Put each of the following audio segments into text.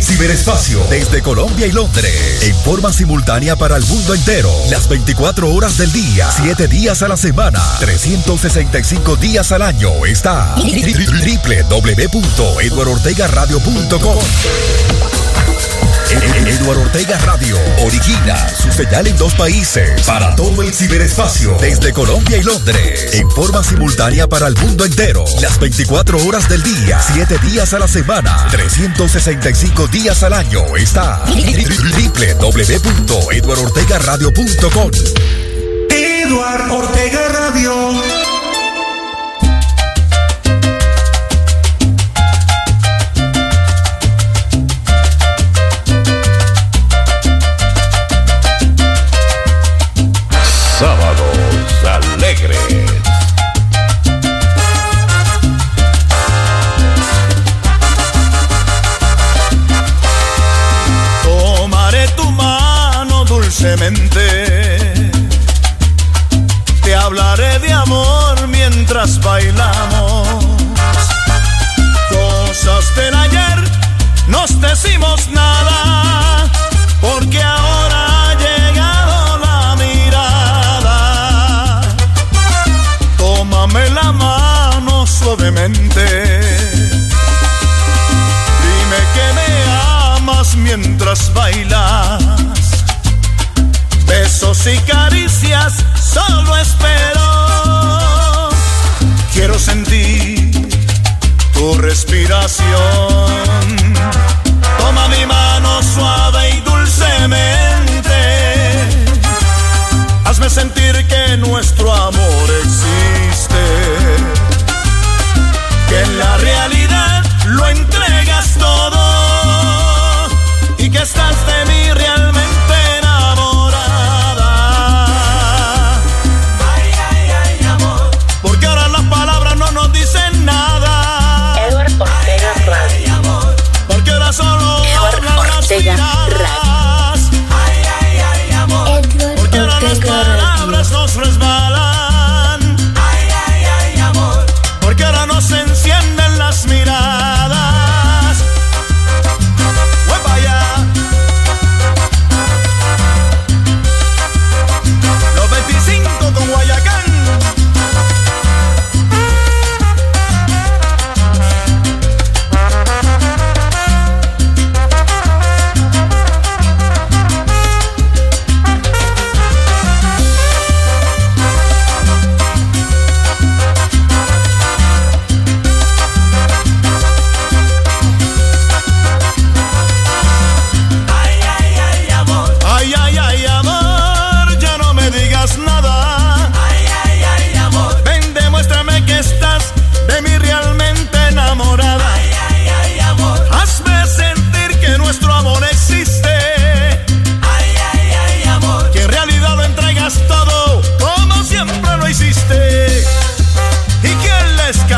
el ciberespacio. Desde Colombia y Londres. En forma simultánea para el mundo entero. Las 24 horas del día. 7 días a la semana. 365 días al año. Está www.eduardortegaradio.com. Eduardo Ortega Radio origina su señal en dos países. Para todo el ciberespacio desde Colombia y Londres. En forma simultánea para el mundo entero. Las 24 horas del día 7 días a la semana 365 días al año. Está www.eduardortegaradio.com Eduardo Ortega Radio Te hablaré de amor mientras bailamos. Cosas del ayer nos decimos nada, porque ahora ha llegado la mirada. Tómame la mano suavemente. Respiración. Toma mi mano suave y dulcemente. Hazme sentir que nuestro amor existe. Que en la realidad lo entregas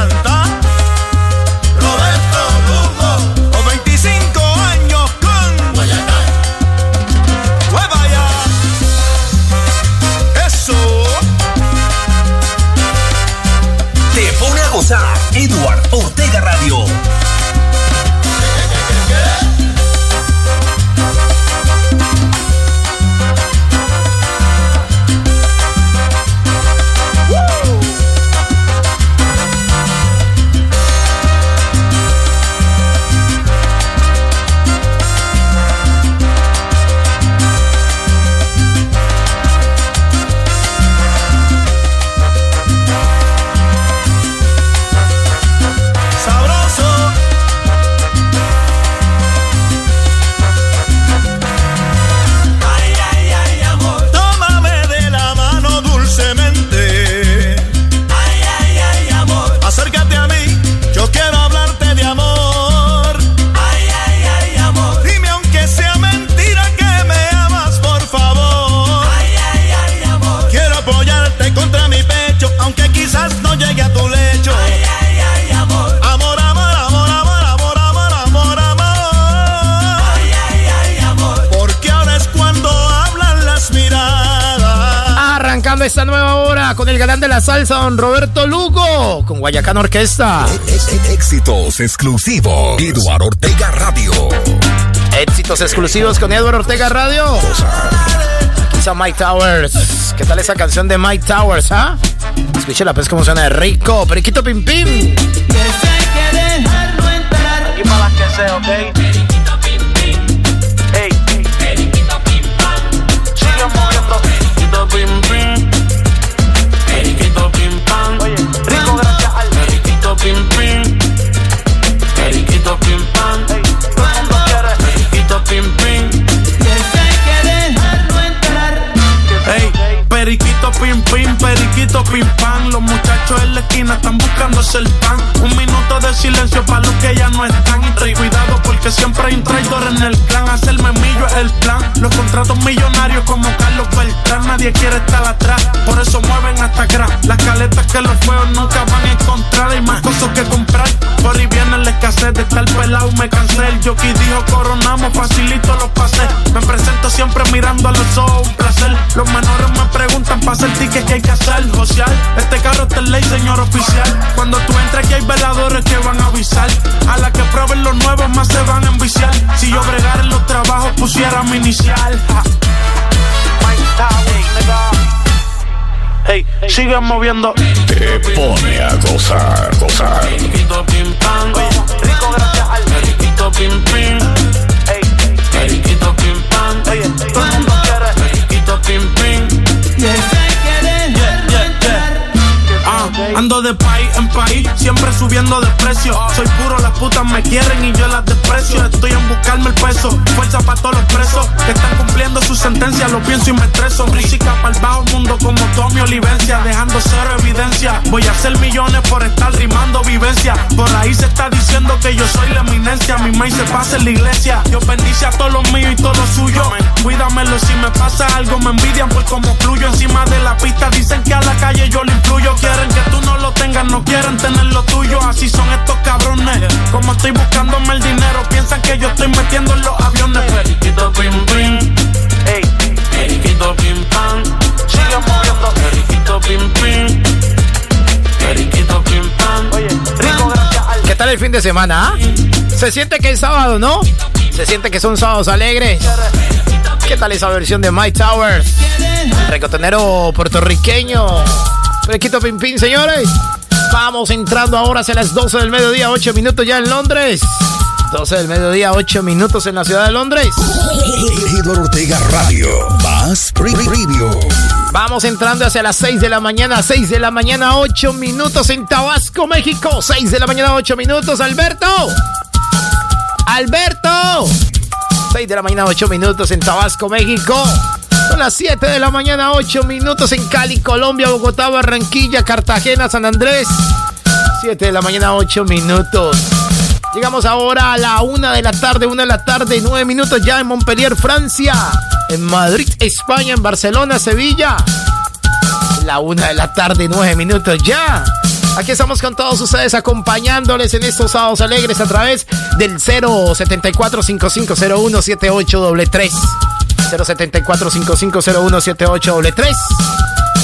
salsa, Orquesta. Éxitos exclusivos. Eduardo Ortega Radio. Momentos exclusivos con Edward Ortega Radio. Aquí está Mike Towers. ¿Qué tal esa canción de Mike Towers, ah? Escucha pues cómo suena de rico. Periquito Pim Pim. Que que dejarlo entrar. Aquí para las que sea, ¿ok? Pim pim, periquito Los muchachos en la esquina están buscándose el pan. Un minuto de silencio para los que ya no están. Y cuidado porque siempre hay un traidor en el clan. Hacerme millo es el plan. Los contratos millonarios como Carlos Beltrán. Nadie quiere estar atrás. Por eso mueven hasta atrás. Las caletas que los feos nunca van a encontrar. Hay más cosas que comprar. Por ahí viene la escasez de estar pelado. Me cansé. El jockey dijo coronamos. Facilito los pases. Me presento siempre mirando a los ojos. Un placer. Los menores me preguntan para hacer tickets que hay que hacer. Este carro está en ley, señor oficial. Cuando tú entres aquí hay veladores que van a avisar. A la que prueben los nuevos más se van a enviciar. Si yo bregara en los trabajos pusiera mi inicial. Ja. Hey, sigue moviendo. Te pone a gozar, gozar. Periquito pim pam. Rico gracias al Periquito pim pim. Hey, Periquito pim pam. oye, todo el mundo quiere. Periquito pim pim. Ando de país en país, siempre subiendo de precio. Soy puro, las putas me quieren y yo las desprecio. Estoy en buscarme el peso, fuerza para todos los presos que están cumpliendo su sentencia. Lo pienso y me estreso. Música para el bajo mundo como Tommy Olivencia, dejando cero evidencia. Voy a hacer millones por estar rimando vivencia. Por ahí se está diciendo que yo soy la eminencia. Mi maíz se pasa en la iglesia. Dios bendice a todos los míos y todo lo suyo. Cuídamelo si me pasa algo, me envidian por como fluyo encima de la pista. Dicen que a la calle yo le influyo. Quieren que tú no lo tengas, no quieren tener lo tuyo. Así son estos cabrones. Como estoy buscándome el dinero, piensan que yo estoy metiendo en los aviones. Periquito pim pim, Hey, periquito pim pam. sigue moviendo. Periquito pim pim, periquito pim pam. Oye, rico gracias al ¿Qué tal el fin de semana? ah? Se siente que es sábado, ¿no? Se siente que son sábados alegres. ¿Qué tal esa versión de Mike Towers? Recotonero puertorriqueño. Periquito Pim Pim, señores. Vamos entrando ahora hacia las 12 del mediodía, 8 minutos ya en Londres. 12 del mediodía, 8 minutos en la ciudad de Londres. Ortega Radio. Más preview. Vamos entrando hacia las 6 de la mañana, 6 de la mañana, 8 minutos en Tabasco, México. 6 de la mañana, 8 minutos, Alberto. Alberto. 6 de la mañana, 8 minutos en Tabasco, México. Son las 7 de la mañana, 8 minutos en Cali, Colombia, Bogotá, Barranquilla, Cartagena, San Andrés. 7 de la mañana, 8 minutos. Llegamos ahora a la 1 de la tarde, 1 de la tarde, 9 minutos ya en Montpellier, Francia. En Madrid, España, en Barcelona, Sevilla. La 1 de la tarde, 9 minutos ya. Aquí estamos con todos ustedes acompañándoles en estos sábados alegres a través del 074 5501 7833 074 5501 7833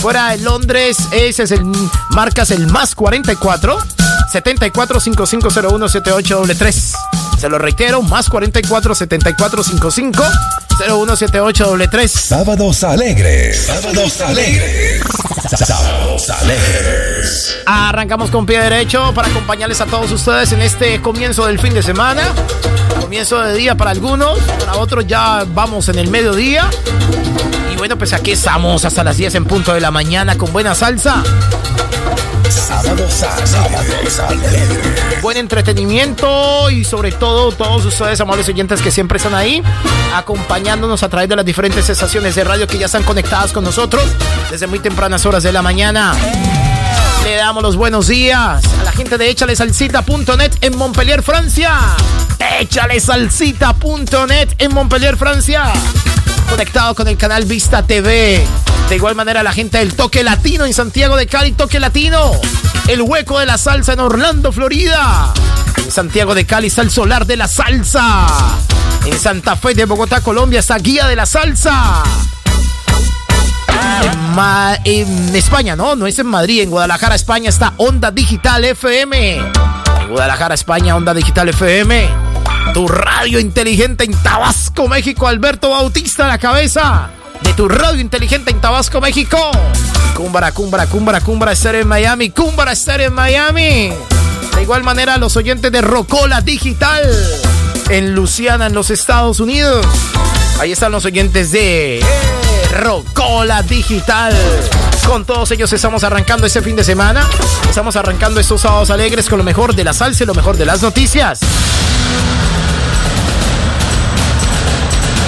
Fuera de Londres, ese es el marcas el más 44 74 5501 7833 Se lo reitero, más 44 74 55 017833 Sábados alegres. Sábados alegres. Sábados alegres. Arrancamos con pie derecho para acompañarles a todos ustedes en este comienzo del fin de semana. Comienzo de día para algunos, para otros ya vamos en el mediodía. Y bueno, pues aquí estamos hasta las 10 en punto de la mañana con buena salsa, Alegres. alegres. buen entretenimiento y sobre todo todos ustedes, amables oyentes que siempre están ahí, acompañándonos a través de las diferentes estaciones de radio que ya están conectadas con nosotros desde muy tempranas horas de la mañana. Le damos los buenos días a la gente de échalesalsita.net en Montpellier, Francia. Échalesalsita.net en Montpellier, Francia. Conectado con el canal Vista TV. De igual manera la gente del Toque Latino en Santiago de Cali, Toque Latino. El hueco de la salsa en Orlando, Florida. En Santiago de Cali está el solar de la salsa. En Santa Fe de Bogotá, Colombia está Guía de la Salsa. En, en España, no, no es en Madrid, en Guadalajara, España está Onda Digital FM. En Guadalajara, España, Onda Digital FM. Tu radio inteligente en Tabasco, México. Alberto Bautista a la cabeza de tu radio inteligente en Tabasco, México. Cúmbara, cúmbara, cúmbara, cúmbara, estar en Miami. Cúmbara, estar en Miami. De igual manera, los oyentes de Rocola Digital en Luciana, en los Estados Unidos. Ahí están los oyentes de Rocola Digital. Con todos ellos estamos arrancando este fin de semana. Estamos arrancando estos sábados alegres con lo mejor de la salsa y lo mejor de las noticias.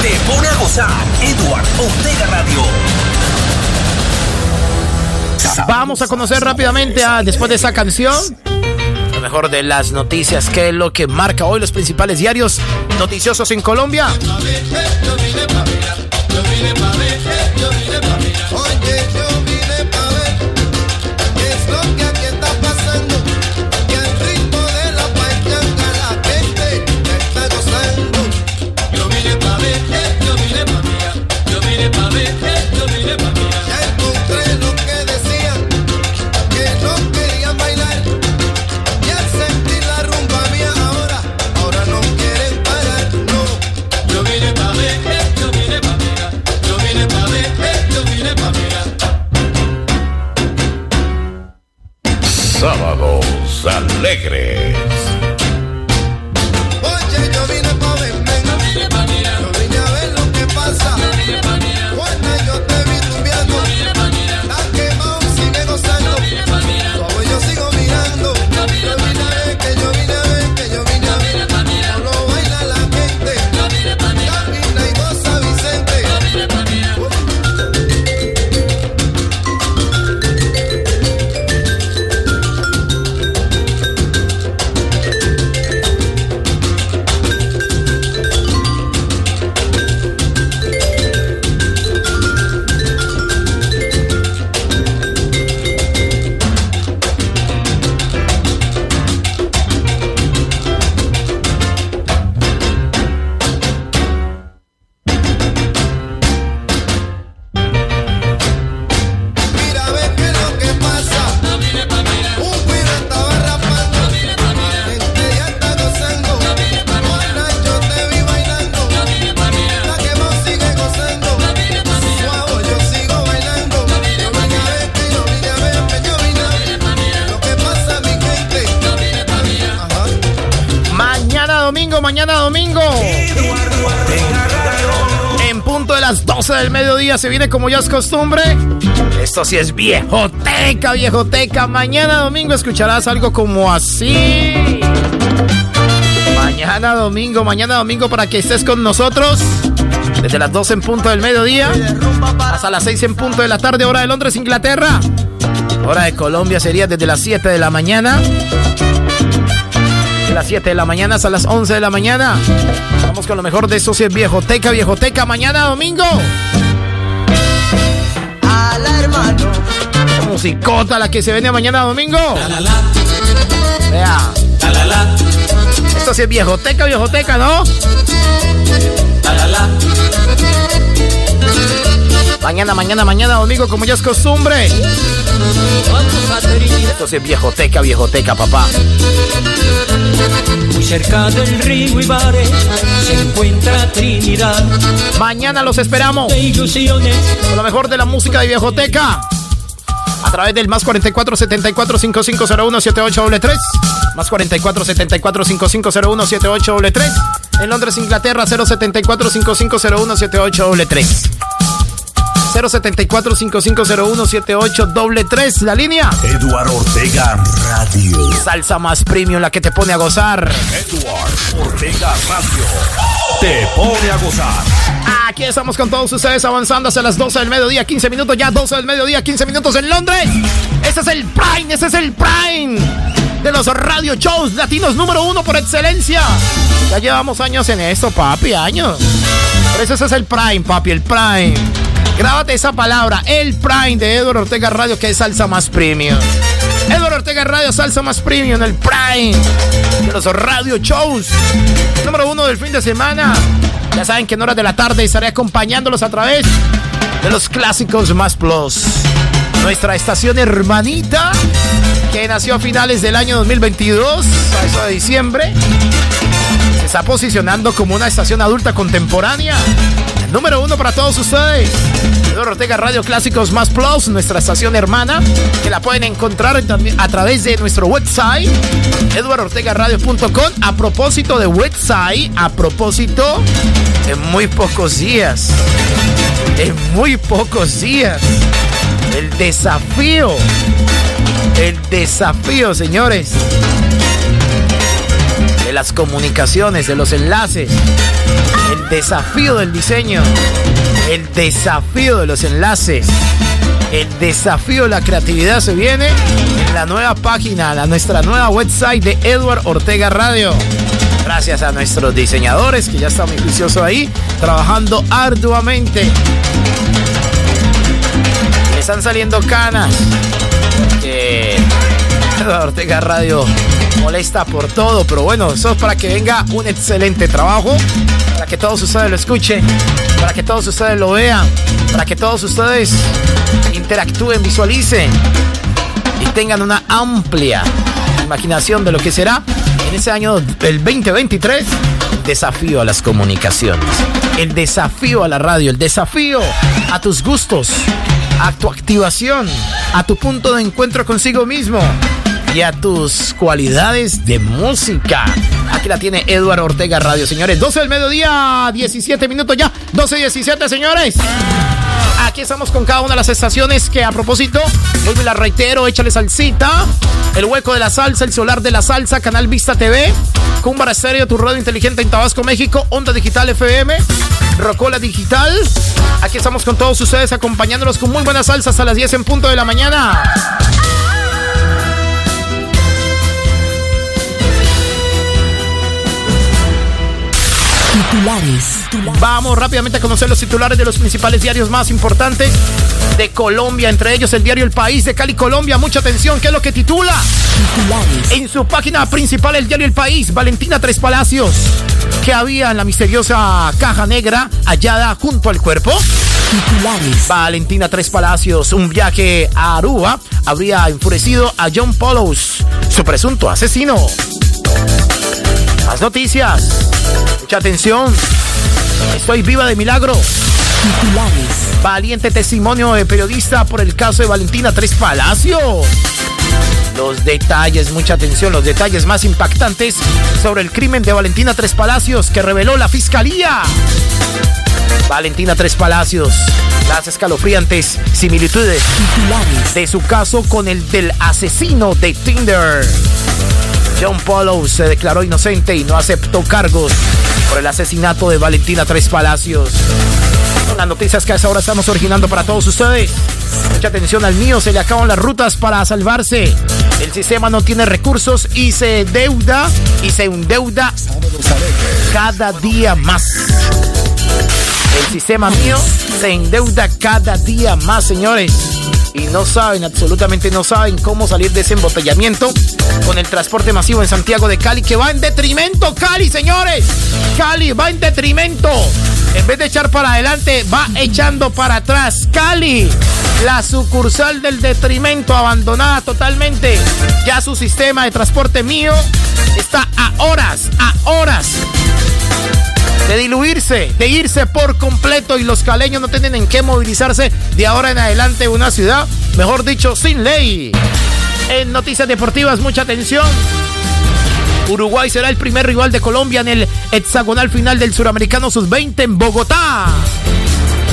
Te pone a gozar Edward Ortega Radio. Vamos a conocer rápidamente, a, después de esa canción, lo mejor de las noticias, que es lo que marca hoy los principales diarios noticiosos en Colombia. Mediodía se viene como ya es costumbre. Esto sí es viejoteca, viejoteca. Mañana domingo escucharás algo como así. Mañana domingo, mañana domingo para que estés con nosotros. Desde las 12 en punto del mediodía hasta las 6 en punto de la tarde, hora de Londres, Inglaterra. Hora de Colombia sería desde las 7 de la mañana. De las 7 de la mañana hasta las 11 de la mañana. Vamos con lo mejor de eso, si es viejoteca, viejoteca, mañana domingo. Hermano. Musicota la que se vende mañana domingo. Vea. Esto sí es viejoteca, viejoteca, ¿no? Mañana, mañana, mañana, domingo, como ya es costumbre. Esto sí es viejoteca, viejoteca, papá. Muy cerca del río Ibarre se encuentra Trinidad. Mañana los esperamos. Con lo mejor de la música de viejoteca. A través del más 44 74 5501 78 Más 44 74 5501 78 En Londres, Inglaterra, 074 5501 78 074-5501-78 doble 3, la línea. Eduardo Ortega Radio. Salsa más premium, la que te pone a gozar. Eduardo Ortega Radio. Te pone a gozar. Aquí estamos con todos ustedes avanzando hacia las 12 del mediodía, 15 minutos ya, 12 del mediodía, 15 minutos en Londres. Ese es el Prime, ese es el Prime de los radio shows latinos número uno por excelencia. Ya llevamos años en esto, papi, años. Por eso ese es el Prime, papi, el Prime. Grábate esa palabra, el Prime de Edward Ortega Radio, que es salsa más premium. Edward Ortega Radio, salsa más premium, el Prime de los radio shows. Número uno del fin de semana. Ya saben que en horas de la tarde estaré acompañándolos a través de los clásicos más plus. Nuestra estación hermanita, que nació a finales del año 2022, a eso de diciembre está posicionando como una estación adulta contemporánea. El número uno para todos ustedes. Eduardo Ortega Radio Clásicos Más Plus, nuestra estación hermana, que la pueden encontrar a través de nuestro website, eduardortegaradio.com. A propósito de website, a propósito, en muy pocos días, en muy pocos días, el desafío, el desafío, señores las comunicaciones, de los enlaces, el desafío del diseño, el desafío de los enlaces, el desafío de la creatividad se viene en la nueva página, la nuestra nueva website de Edward Ortega Radio. Gracias a nuestros diseñadores que ya están muy juiciosos ahí, trabajando arduamente. Le están saliendo canas. Que Edward Ortega Radio molesta por todo, pero bueno, eso es para que venga un excelente trabajo, para que todos ustedes lo escuchen, para que todos ustedes lo vean, para que todos ustedes interactúen, visualicen y tengan una amplia imaginación de lo que será en ese año el 2023 el desafío a las comunicaciones, el desafío a la radio, el desafío a tus gustos, a tu activación, a tu punto de encuentro consigo mismo y tus cualidades de música. Aquí la tiene Eduardo Ortega Radio, señores. 12 del mediodía, 17 minutos ya. 12 y 17, señores. Aquí estamos con cada una de las estaciones que a propósito, vuelvo y la reitero, échale salsita. El hueco de la salsa, el solar de la salsa, Canal Vista TV, Cumbara Estéreo, tu radio inteligente en Tabasco, México, Onda Digital FM, Rocola Digital. Aquí estamos con todos ustedes acompañándolos con muy buenas salsas a las 10 en punto de la mañana. Titulares. Vamos rápidamente a conocer los titulares de los principales diarios más importantes de Colombia, entre ellos el diario El País de Cali, Colombia. Mucha atención, ¿qué es lo que titula? Titulares. En su página principal, el diario El País, Valentina Tres Palacios, que había en la misteriosa caja negra hallada junto al cuerpo. Titulares. Valentina Tres Palacios, un viaje a Aruba, habría enfurecido a John Polos, su presunto asesino. Más noticias. Mucha atención. Estoy viva de milagro. Titulares. Valiente testimonio de periodista por el caso de Valentina Tres Palacios. Los detalles, mucha atención, los detalles más impactantes sobre el crimen de Valentina Tres Palacios que reveló la fiscalía. Valentina Tres Palacios, las escalofriantes similitudes Titulares. de su caso con el del asesino de Tinder. John Polo se declaró inocente y no aceptó cargos por el asesinato de Valentina Tres Palacios. Las noticias que a hora estamos originando para todos ustedes. Mucha atención al mío, se le acaban las rutas para salvarse. El sistema no tiene recursos y se deuda y se endeuda cada día más. El sistema mío se endeuda cada día más, señores y no saben, absolutamente no saben cómo salir de ese embotellamiento con el transporte masivo en Santiago de Cali, que va en detrimento, Cali, señores. Cali va en detrimento. En vez de echar para adelante, va echando para atrás. Cali, la sucursal del detrimento, abandonada totalmente. Ya su sistema de transporte mío está a horas, a horas de diluirse, de irse por completo y los caleños no tienen en qué movilizarse de ahora en adelante una ciudad, mejor dicho, sin ley. En noticias deportivas, mucha atención. Uruguay será el primer rival de Colombia en el hexagonal final del Suramericano Sub-20 en Bogotá.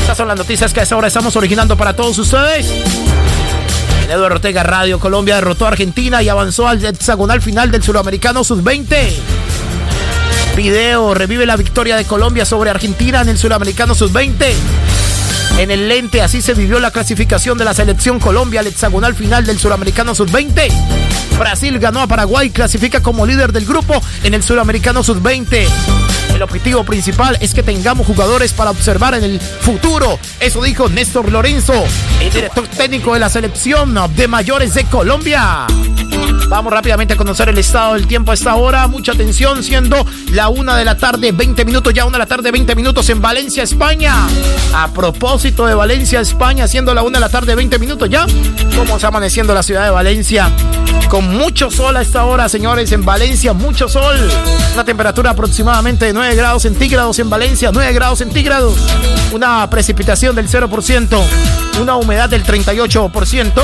Estas son las noticias que a esta hora estamos originando para todos ustedes. Eduardo Ortega Radio, Colombia derrotó a Argentina y avanzó al hexagonal final del Suramericano Sub-20. Video revive la victoria de Colombia sobre Argentina en el Suramericano Sub-20. En el lente así se vivió la clasificación de la selección Colombia al hexagonal final del Suramericano Sub-20. Brasil ganó a Paraguay, clasifica como líder del grupo en el Suramericano Sub-20. El objetivo principal es que tengamos jugadores para observar en el futuro. Eso dijo Néstor Lorenzo, el director técnico de la selección de mayores de Colombia. Vamos rápidamente a conocer el estado del tiempo a esta hora. Mucha atención, siendo la una de la tarde, 20 minutos, ya una de la tarde, 20 minutos en Valencia, España. A propósito de Valencia, España, siendo la una de la tarde, 20 minutos ya. ¿Cómo está amaneciendo la ciudad de Valencia? Con mucho sol a esta hora, señores, en Valencia, mucho sol. Una temperatura aproximadamente de 9 grados centígrados en Valencia, 9 grados centígrados. Una precipitación del 0%, una humedad del 38%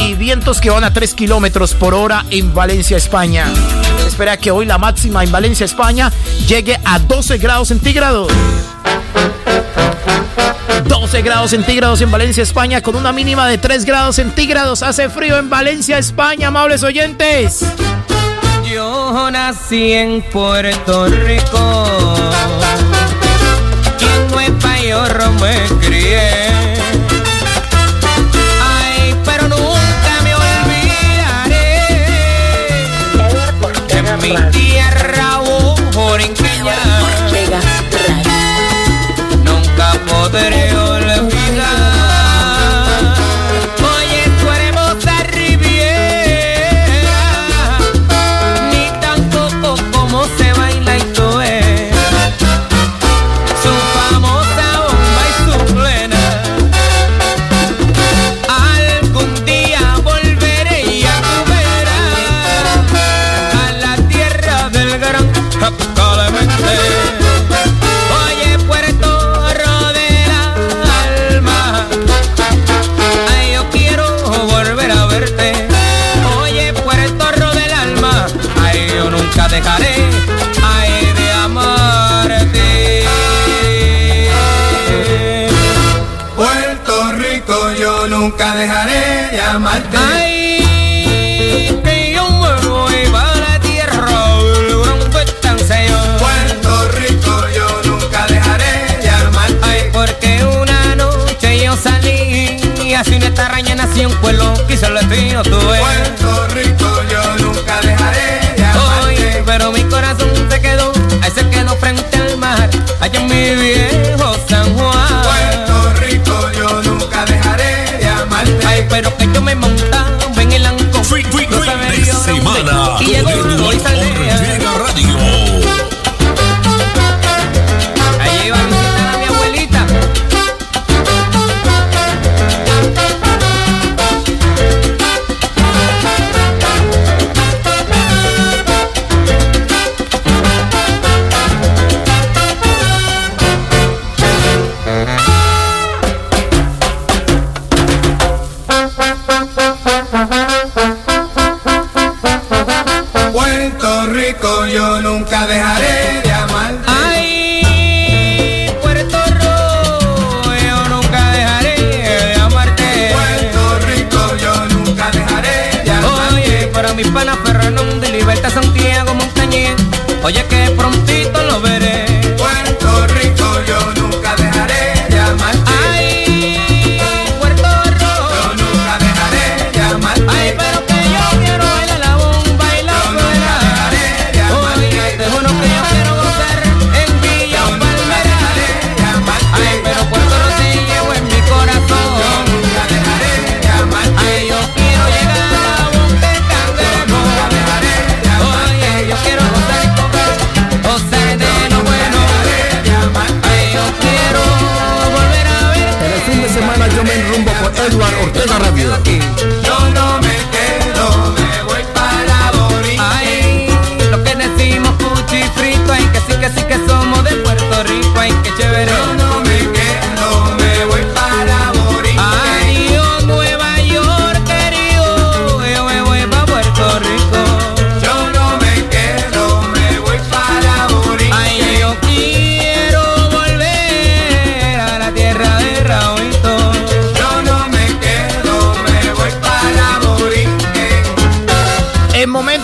y vientos que van a 3 kilómetros por hora en Valencia, España. espera que hoy la máxima en Valencia, España llegue a 12 grados centígrados. 12 grados centígrados en Valencia, España, con una mínima de 3 grados centígrados. Hace frío en Valencia, España, amables oyentes. Yo nací en Puerto Rico. Puerto Rico, yo nunca dejaré de amarte. pero mi corazón se quedó, ahí se quedó frente al mar, allá en mi viejo San Juan. Puerto Rico, yo nunca dejaré Ay, pero que yo me montaba en el ancón. Free, free, no free, semana. Y llegó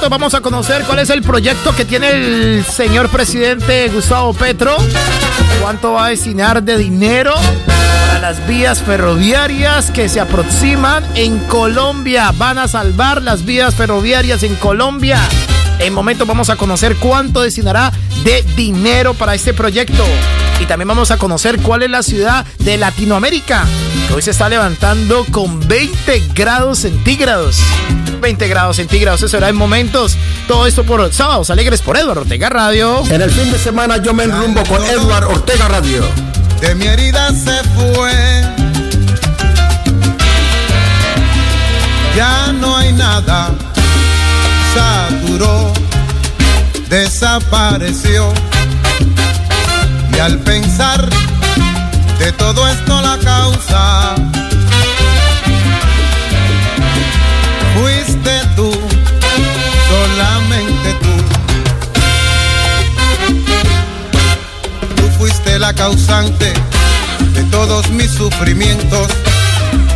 vamos a conocer cuál es el proyecto que tiene el señor presidente Gustavo Petro. ¿Cuánto va a destinar de dinero para las vías ferroviarias que se aproximan en Colombia? Van a salvar las vías ferroviarias en Colombia. En momento vamos a conocer cuánto destinará de dinero para este proyecto. Y también vamos a conocer cuál es la ciudad de Latinoamérica hoy se está levantando con 20 grados centígrados. 20 grados centígrados, eso será en momentos. Todo esto por Sábados Alegres por Eduardo Ortega Radio. En el fin de semana yo me enrumbo con Eduardo Ortega Radio. De mi herida se fue. Ya no hay nada. Saturó. Desapareció. Y al pensar de todo esto la causa. Fuiste tú, solamente tú. Tú fuiste la causante de todos mis sufrimientos,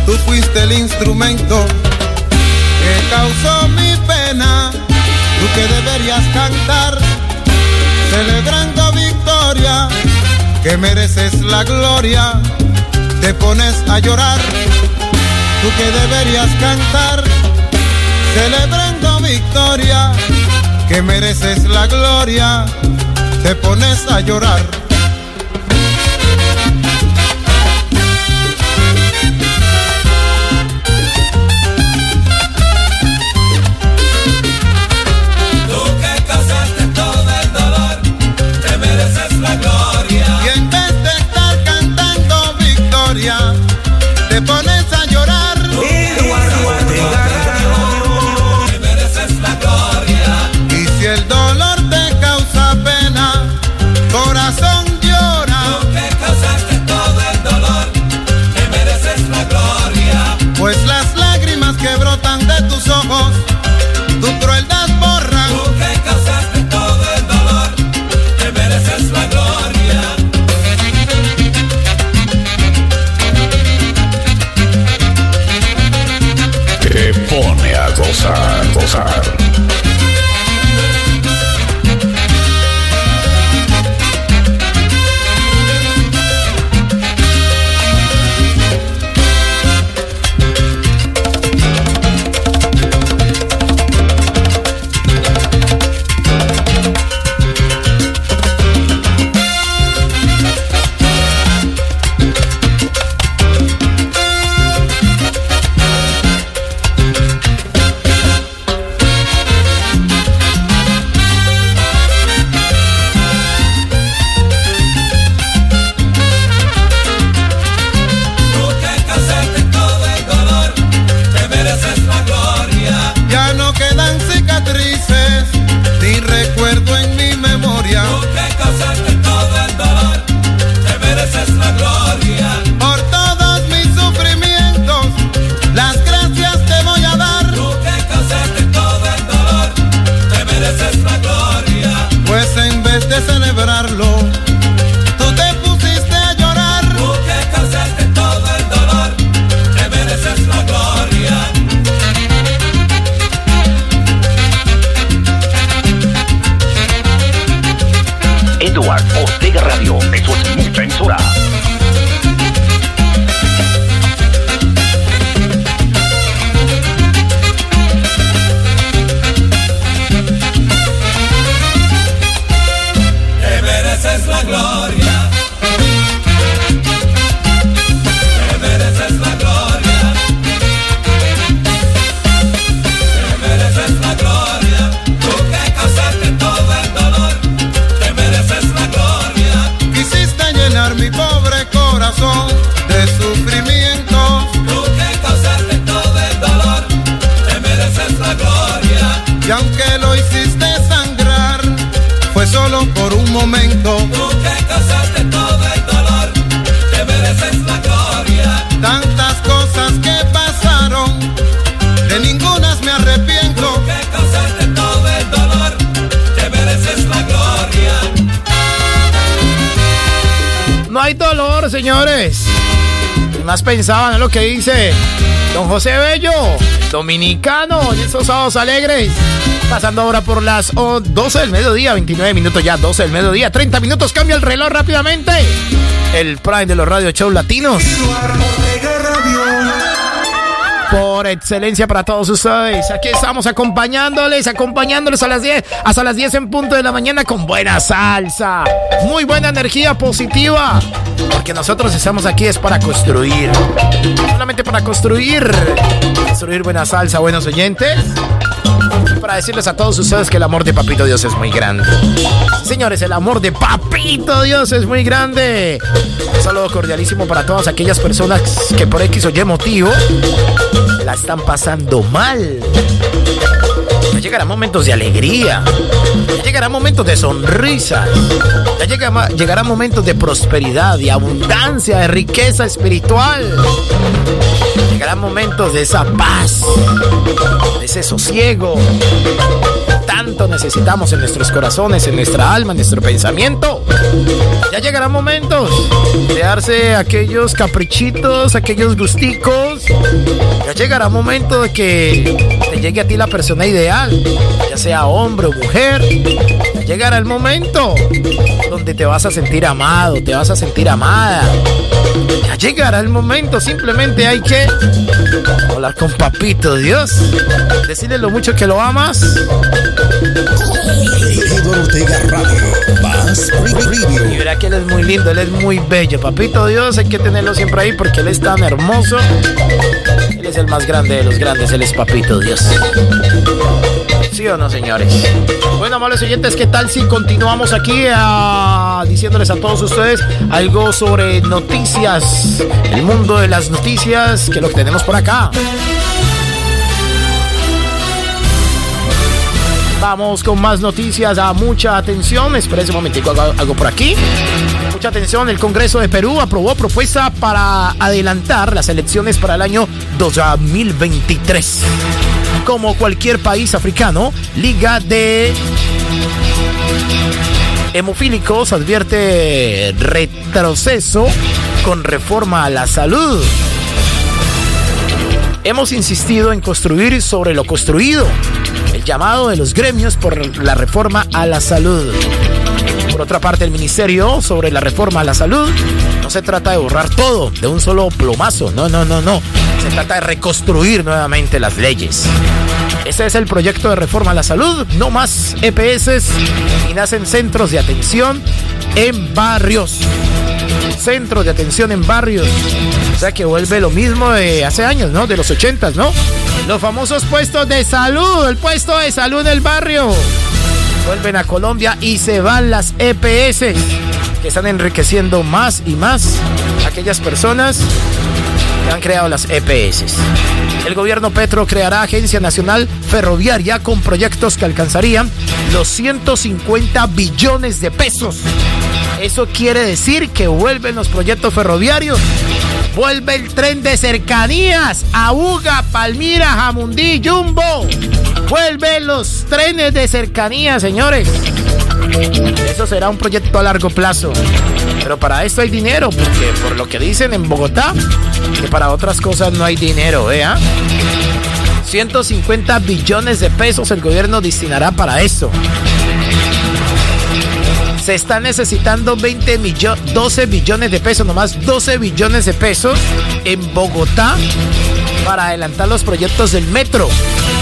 tú fuiste el instrumento que causó mi pena, tú que deberías cantar celebrando victoria, que mereces la gloria, te pones a llorar, tú que deberías cantar celebrando victoria, que mereces la gloria, te pones a llorar. Pone a lo que dice don José Bello, dominicano, en estos sábados alegres. Pasando ahora por las oh, 12 del mediodía, 29 minutos ya, 12 del mediodía, 30 minutos, cambia el reloj rápidamente. El Prime de los Radio Show Latinos. Por excelencia para todos ustedes. Aquí estamos acompañándoles, acompañándoles a las 10, hasta las 10 en punto de la mañana con buena salsa, muy buena energía positiva. Porque nosotros estamos aquí es para construir. Solamente para construir. Construir buena salsa, buenos oyentes para decirles a todos ustedes que el amor de Papito Dios es muy grande. Señores, el amor de Papito Dios es muy grande. Un saludo cordialísimo para todas aquellas personas que por X o Y motivo la están pasando mal. Llegarán momentos de alegría. Ya llegarán momentos de sonrisas. Ya llegará, llegarán momentos de prosperidad, de abundancia, de riqueza espiritual. Llegarán momentos de esa paz, de ese sosiego. Tanto necesitamos en nuestros corazones, en nuestra alma, en nuestro pensamiento. Ya llegarán momentos de darse aquellos caprichitos, aquellos gusticos. Ya llegará momento de que te llegue a ti la persona ideal, ya sea hombre o mujer. Llegará el momento donde te vas a sentir amado, te vas a sentir amada. Ya llegará el momento, simplemente hay que hablar con papito Dios, decirle lo mucho que lo amas. Y verá que él es muy lindo, él es muy bello. Papito Dios, hay que tenerlo siempre ahí porque él es tan hermoso. Él es el más grande de los grandes, él es Papito Dios. ¿Sí o no, señores? Bueno, amables oyentes, ¿qué tal si continuamos aquí ah, diciéndoles a todos ustedes algo sobre noticias? El mundo de las noticias, que lo que tenemos por acá. Vamos con más noticias. A mucha atención. Espera un momentico, algo por aquí. Mucha atención. El Congreso de Perú aprobó propuesta para adelantar las elecciones para el año 2023. Como cualquier país africano, Liga de Hemofílicos advierte retroceso con reforma a la salud. Hemos insistido en construir sobre lo construido. El llamado de los gremios por la reforma a la salud. Por otra parte, el ministerio sobre la reforma a la salud no se trata de borrar todo de un solo plomazo. No, no, no, no. Se trata de reconstruir nuevamente las leyes. Ese es el proyecto de reforma a la salud. No más EPS y nacen centros de atención en barrios. Centros de atención en barrios. O sea que vuelve lo mismo de hace años, ¿no? De los ochentas, ¿no? Los famosos puestos de salud, el puesto de salud del barrio. Vuelven a Colombia y se van las EPS, que están enriqueciendo más y más a aquellas personas que han creado las EPS. El gobierno Petro creará Agencia Nacional Ferroviaria con proyectos que alcanzarían los 150 billones de pesos. Eso quiere decir que vuelven los proyectos ferroviarios. Vuelve el tren de cercanías a Uga, Palmira, Jamundí, Jumbo. Vuelven los trenes de cercanías, señores. Eso será un proyecto a largo plazo. Pero para esto hay dinero, porque por lo que dicen en Bogotá, que para otras cosas no hay dinero, ¿vea? 150 billones de pesos el gobierno destinará para eso. Se están necesitando 20 millones, 12 billones de pesos, nomás 12 billones de pesos en Bogotá para adelantar los proyectos del metro.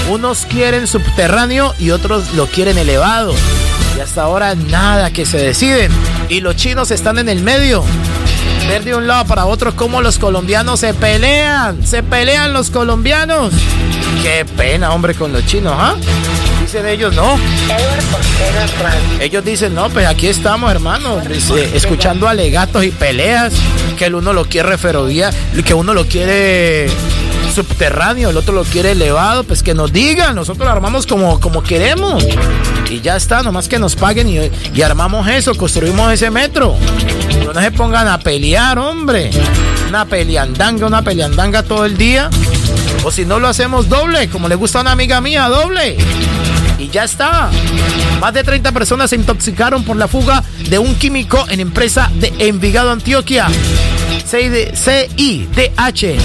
Unos quieren subterráneo y otros lo quieren elevado. Y hasta ahora nada que se deciden. Y los chinos están en el medio. Ver de un lado para otro cómo los colombianos se pelean. Se pelean los colombianos. Qué pena, hombre, con los chinos, ¿ah? Dicen ellos, no. Ellos dicen, no, pues aquí estamos, hermano. Dice, escuchando alegatos y peleas. Que el uno lo quiere ferrovía, que uno lo quiere subterráneo, el otro lo quiere elevado, pues que nos digan, nosotros lo armamos como, como queremos. Y ya está, nomás que nos paguen y, y armamos eso, construimos ese metro. No, no se pongan a pelear, hombre. Una peleandanga, una peleandanga todo el día. O si no lo hacemos doble, como le gusta a una amiga mía, doble. Y ya está. Más de 30 personas se intoxicaron por la fuga de un químico en empresa de Envigado, Antioquia. CIDH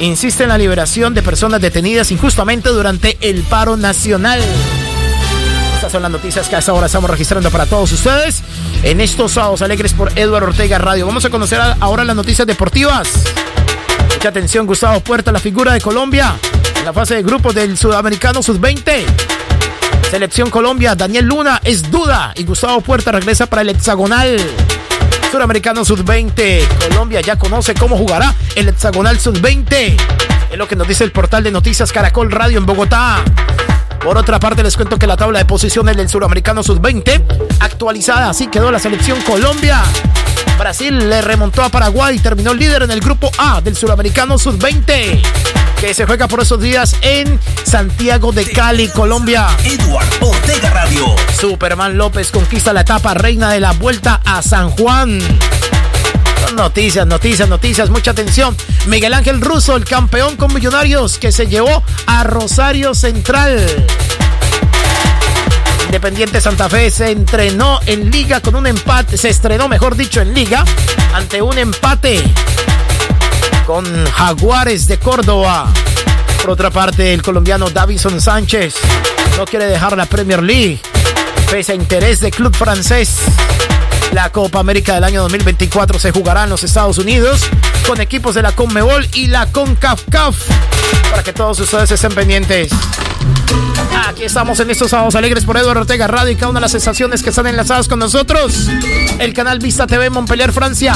insiste en la liberación de personas detenidas injustamente durante el paro nacional. Estas son las noticias que hasta ahora estamos registrando para todos ustedes en estos sábados alegres por Eduardo Ortega Radio. Vamos a conocer ahora las noticias deportivas. Mucha atención, Gustavo Puerta, la figura de Colombia en la fase de grupos del Sudamericano Sub-20. Selección Colombia, Daniel Luna es duda y Gustavo Puerta regresa para el hexagonal. Suramericano Sub-20. Colombia ya conoce cómo jugará el hexagonal Sub-20. Es lo que nos dice el portal de noticias Caracol Radio en Bogotá. Por otra parte, les cuento que la tabla de posiciones del Suramericano Sub-20 actualizada, así quedó la selección Colombia. Brasil le remontó a Paraguay y terminó líder en el grupo A del Suramericano Sub-20 que se juega por esos días en Santiago de Cali, Colombia. Edward Ortega Radio. Superman López conquista la etapa reina de la vuelta a San Juan. Noticias, noticias, noticias, mucha atención. Miguel Ángel Russo, el campeón con Millonarios, que se llevó a Rosario Central. Independiente Santa Fe se entrenó en liga con un empate, se estrenó, mejor dicho, en liga ante un empate con Jaguares de Córdoba. Por otra parte, el colombiano Davison Sánchez no quiere dejar la Premier League, pese a interés de club francés. La Copa América del año 2024 se jugará en los Estados Unidos con equipos de la Conmebol y la CONCACAF para que todos ustedes estén pendientes. Aquí estamos en estos sábados alegres por Eduardo Ortega Radio y cada una de las estaciones que están enlazadas con nosotros. El canal Vista TV Montpellier, Francia.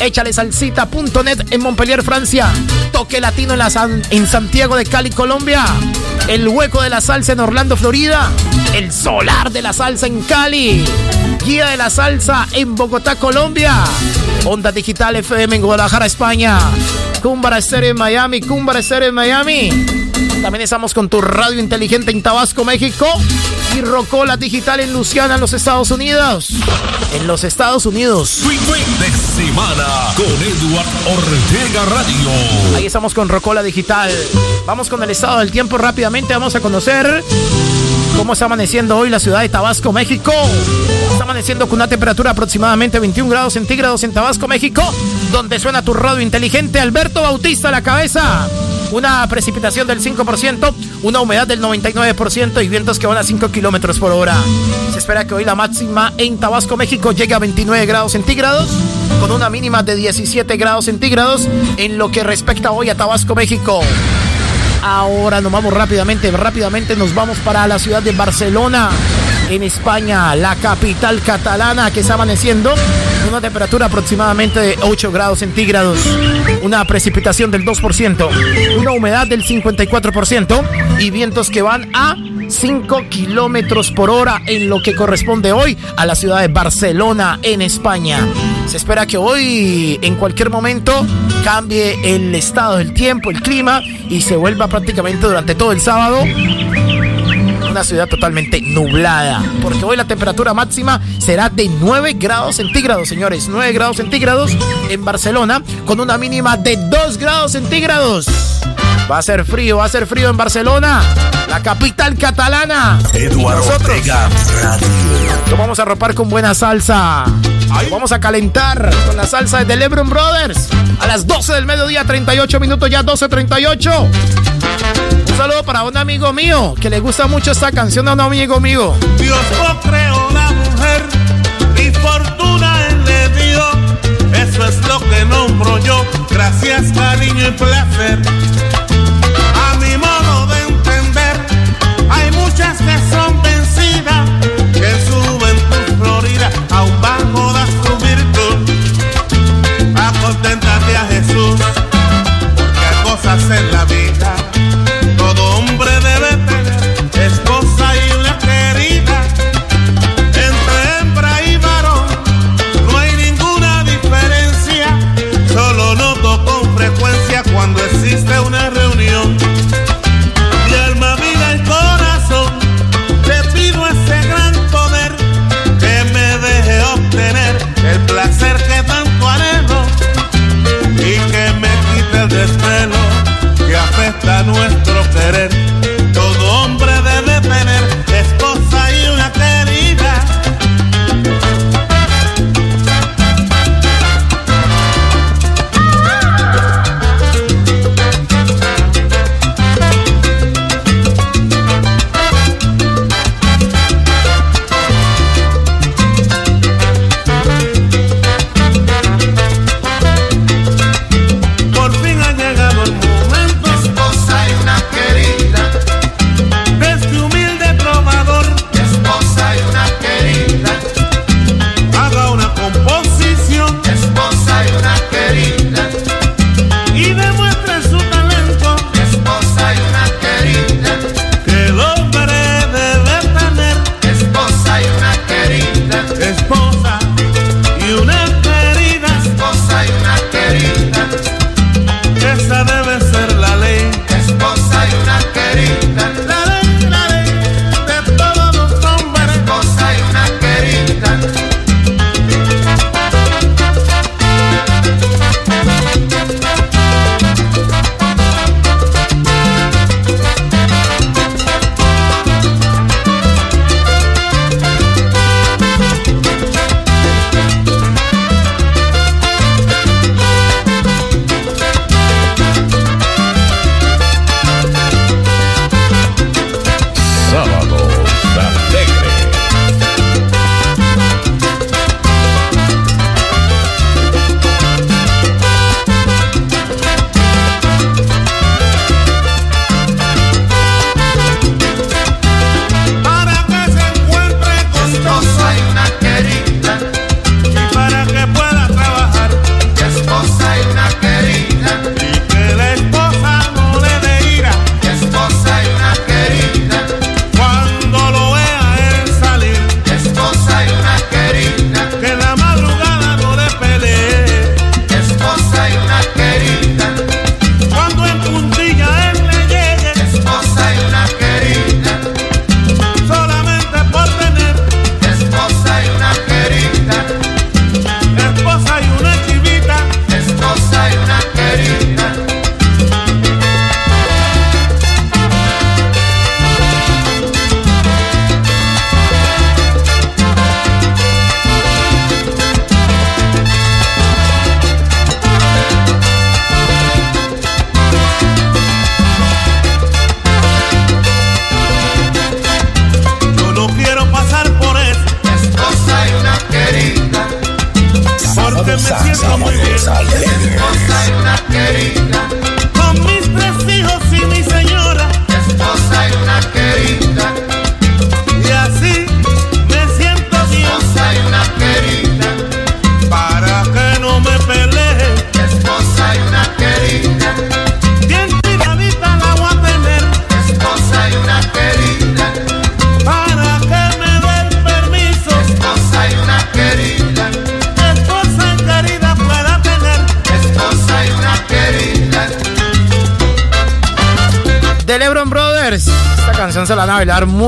Échale salsita.net en Montpellier, Francia. Toque Latino en, San- en Santiago de Cali, Colombia. El Hueco de la Salsa en Orlando, Florida. El Solar de la Salsa en Cali. Guía de la Salsa en Bogotá, Colombia. Onda Digital FM en Guadalajara, España. Cúmbara Estéreo en Miami. Cúmbara Estéreo en Miami. También estamos con tu radio inteligente en Tabasco, México. Y Rocola Digital en Luciana, en los Estados Unidos. En los Estados Unidos. Fin de semana con Edward Ortega Radio. Ahí estamos con Rocola Digital. Vamos con el estado del tiempo rápidamente. Vamos a conocer cómo está amaneciendo hoy la ciudad de Tabasco, México. Está amaneciendo con una temperatura aproximadamente 21 grados centígrados en Tabasco, México, donde suena tu radio inteligente. Alberto Bautista a la cabeza. Una precipitación del 5%, una humedad del 99% y vientos que van a 5 kilómetros por hora. Se espera que hoy la máxima en Tabasco, México, llegue a 29 grados centígrados, con una mínima de 17 grados centígrados en lo que respecta hoy a Tabasco, México. Ahora nos vamos rápidamente, rápidamente nos vamos para la ciudad de Barcelona, en España, la capital catalana que está amaneciendo. Una temperatura aproximadamente de 8 grados centígrados, una precipitación del 2%, una humedad del 54% y vientos que van a 5 kilómetros por hora en lo que corresponde hoy a la ciudad de Barcelona, en España. Se espera que hoy, en cualquier momento, cambie el estado del tiempo, el clima y se vuelva prácticamente durante todo el sábado una ciudad totalmente nublada. Porque hoy la temperatura máxima será de 9 grados centígrados, señores. 9 grados centígrados en Barcelona, con una mínima de 2 grados centígrados. Va a ser frío, va a ser frío en Barcelona, la capital catalana. Nosotros Ortega Radio. lo vamos a ropar con buena salsa. Lo vamos a calentar con la salsa de Lebron Brothers. A las 12 del mediodía, 38 minutos ya, 12.38. Saludo para un amigo mío que le gusta mucho esta canción a un amigo mío. Dios no creó la mujer, ni fortuna él le dio. Eso es lo que nombro yo. Gracias, cariño y placer. A mi modo de entender, hay muchas que son vencidas, que en su juventud florida aún bajo da su virtud. A contentarte a Jesús, porque hay cosas en la vida.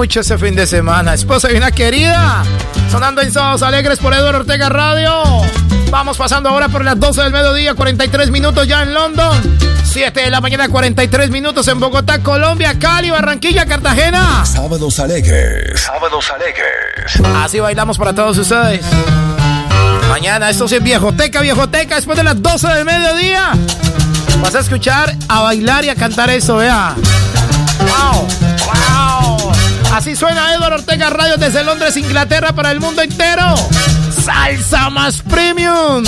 Mucho ese fin de semana. Esposa y una querida. Sonando en Sábados Alegres por Eduardo Ortega Radio. Vamos pasando ahora por las 12 del mediodía, 43 minutos ya en London. 7 de la mañana, 43 minutos en Bogotá, Colombia, Cali, Barranquilla, Cartagena. Sábados alegres. Sábados alegres. Así bailamos para todos ustedes. Mañana, esto sí es Viejoteca, Viejoteca, después de las 12 del mediodía. Vas a escuchar, a bailar y a cantar eso, vea. ¡Wow! Así suena Eduardo Ortega Radio desde Londres, Inglaterra, para el mundo entero. Salsa más premium.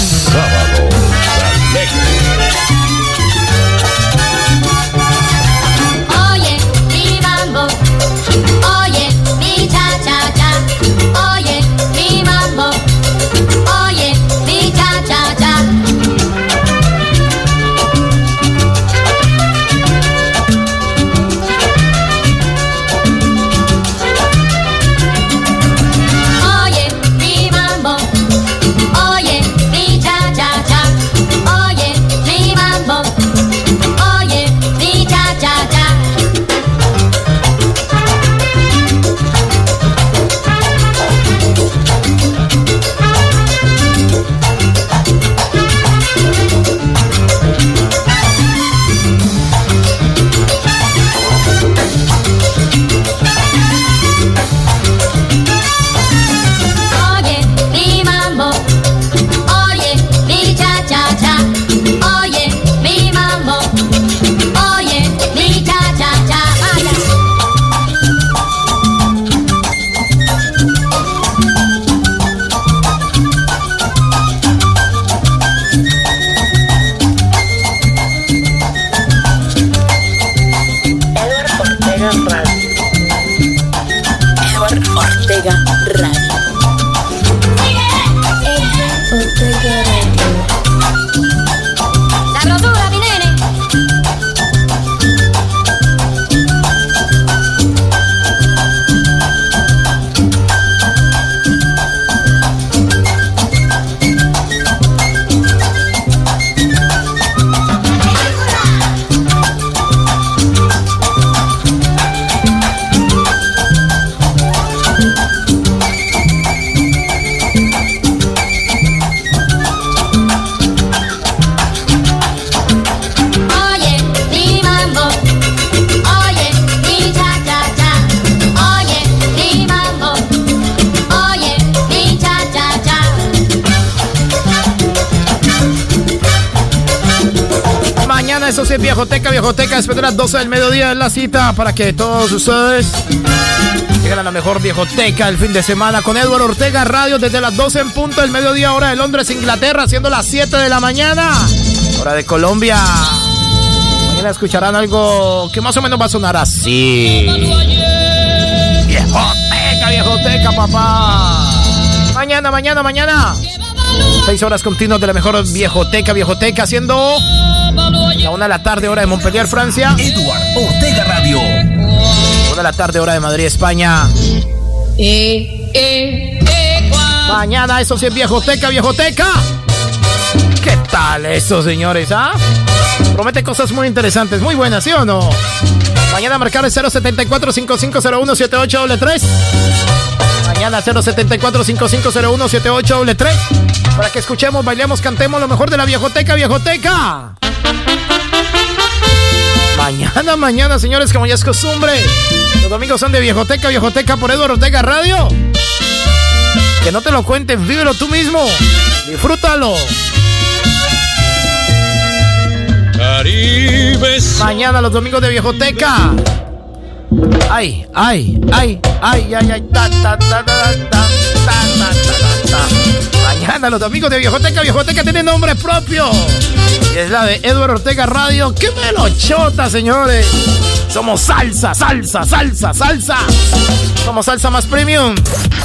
Viejoteca, después de las 12 del mediodía es la cita para que todos ustedes lleguen a la mejor Viejoteca el fin de semana con Eduardo Ortega Radio desde las 12 en punto del mediodía, hora de Londres, Inglaterra, siendo las 7 de la mañana, hora de Colombia. Mañana escucharán algo que más o menos va a sonar así. Viejoteca, Viejoteca, papá. Mañana, mañana, mañana. Seis horas continuas de la mejor Viejoteca, Viejoteca, siendo la una de la tarde, hora de Montpellier, Francia. Edward Ortega Radio. Una de la tarde, hora de Madrid, España. Mañana, eso sí es Viejoteca, Viejoteca. ¿Qué tal eso, señores? ¿Ah? Promete cosas muy interesantes, muy buenas, ¿sí o no? Mañana marcar el 074-5501-7833. Mañana 074-5501-7833. Para que escuchemos, bailemos, cantemos lo mejor de la Viejoteca, Viejoteca. Mañana, mañana, señores, como ya es costumbre. Los domingos son de Viejoteca, Viejoteca por Eduardo Ortega Radio. Que no te lo cuenten, vívelo tú mismo. Disfrútalo. Caribes. Mañana los domingos de Viejoteca. Ay, ay, ay, ay, ay, ay, ta, ta, ta, ta, ta, ta, ta, ta, Mañana los amigos de Viejoteca, Viejoteca tiene nombre propio. Y es la de Edward Ortega Radio. ¡Qué melochota, señores! Somos salsa, salsa, salsa, salsa. Somos salsa más premium.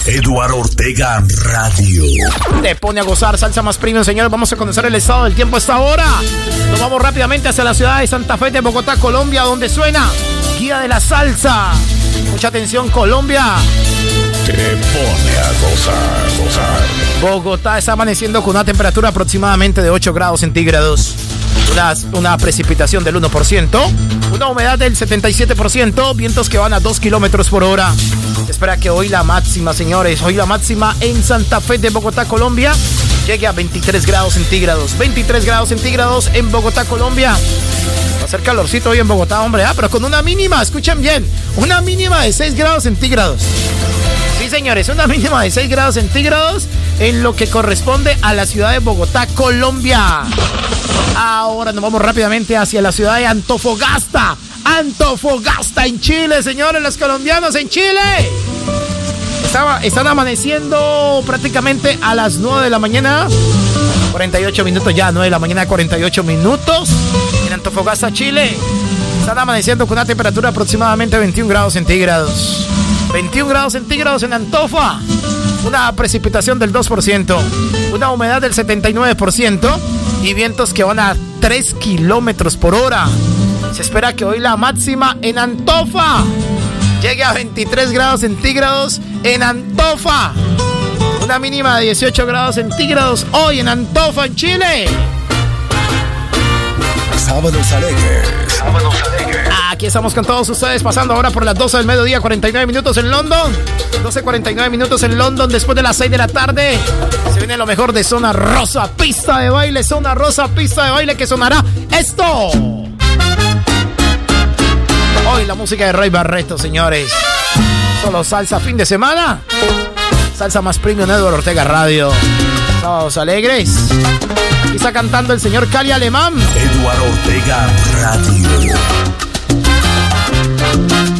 Eduardo Ortega Radio. Te pone a gozar salsa más premium, señores. Vamos a conocer el estado del tiempo a esta hora. Nos vamos rápidamente hacia la ciudad de Santa Fe de Bogotá, Colombia, donde suena Guía de la Salsa. Mucha atención, Colombia. Pone a gozar, gozar. Bogotá está amaneciendo con una temperatura aproximadamente de 8 grados centígrados. Una, una precipitación del 1%, una humedad del 77%, vientos que van a 2 kilómetros por hora. Espera que hoy la máxima, señores, hoy la máxima en Santa Fe de Bogotá, Colombia, llegue a 23 grados centígrados. 23 grados centígrados en Bogotá, Colombia. Va a ser calorcito hoy en Bogotá, hombre, ah, pero con una mínima, escuchen bien, una mínima de 6 grados centígrados. Señores, una mínima de 6 grados centígrados en lo que corresponde a la ciudad de Bogotá, Colombia. Ahora nos vamos rápidamente hacia la ciudad de Antofagasta. Antofagasta en Chile, señores, los colombianos en Chile. Estaba, están amaneciendo prácticamente a las 9 de la mañana. 48 minutos ya, 9 de la mañana, 48 minutos. En Antofagasta, Chile. Están amaneciendo con una temperatura aproximadamente 21 grados centígrados. 21 grados centígrados en Antofa. Una precipitación del 2%. Una humedad del 79%. Y vientos que van a 3 kilómetros por hora. Se espera que hoy la máxima en Antofa llegue a 23 grados centígrados en Antofa. Una mínima de 18 grados centígrados hoy en Antofa, en Chile. Sábados alegres. Sábados alegres. Aquí estamos con todos ustedes pasando ahora por las 12 del mediodía, 49 minutos en London. 12, 49 minutos en London después de las 6 de la tarde. Se viene lo mejor de Zona Rosa, pista de baile, Zona Rosa, pista de baile que sonará esto. Hoy la música de Rey Barreto, señores. Solo salsa fin de semana. Salsa más premium Edward Ortega Radio. Sábados alegres. Aquí está cantando el señor Cali Alemán. Eduardo Ortega Radio. Que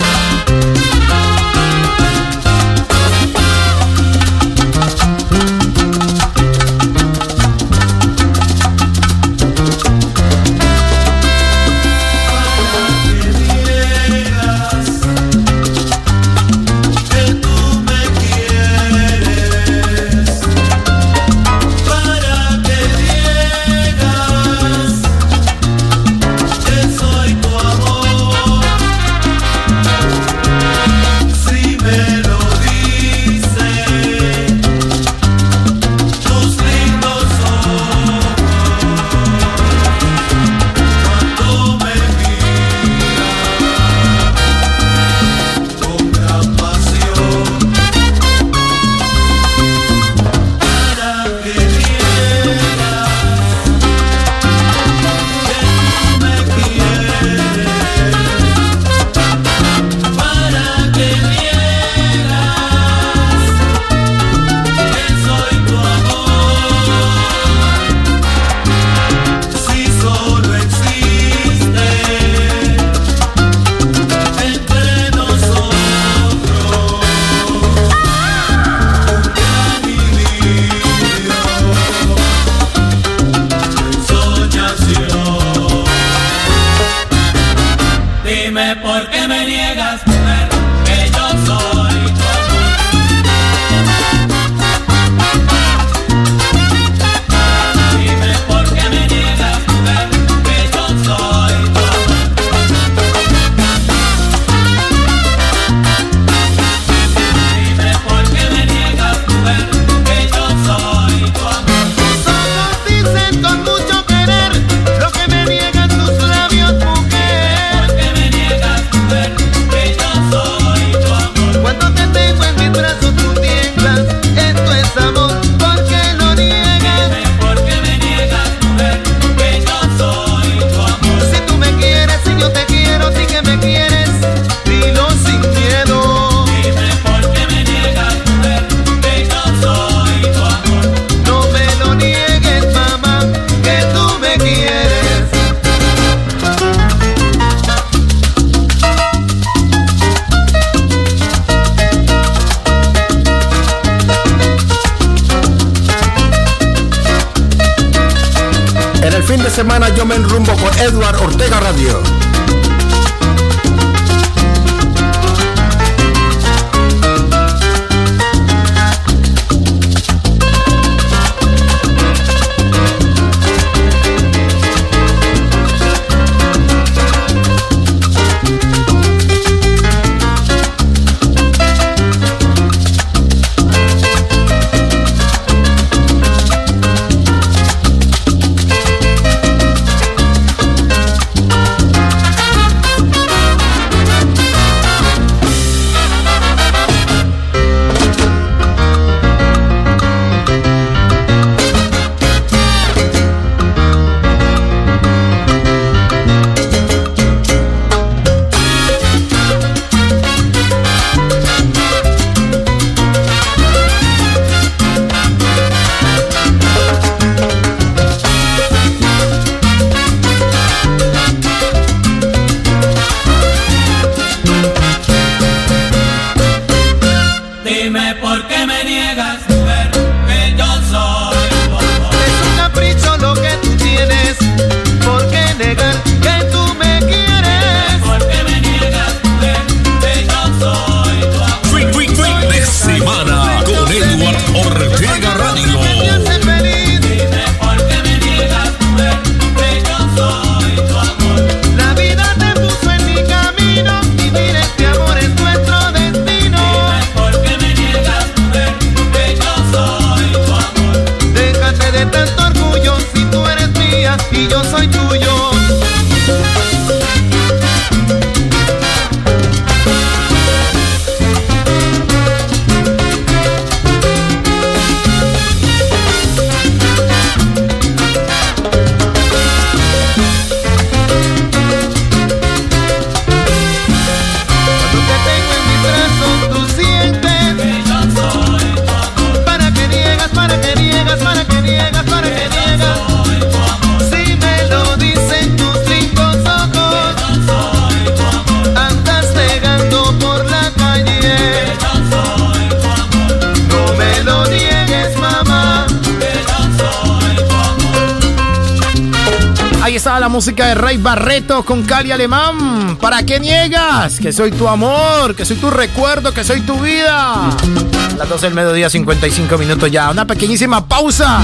David Barreto con Cali Alemán. ¿Para qué niegas? Que soy tu amor, que soy tu recuerdo, que soy tu vida. A las 12 del mediodía, 55 minutos ya. Una pequeñísima pausa.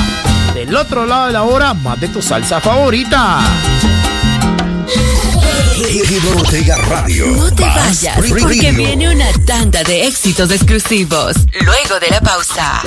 Del otro lado de la hora, más de tu salsa favorita. Radio. No te vayas, porque viene una tanda de éxitos exclusivos. Luego de la pausa.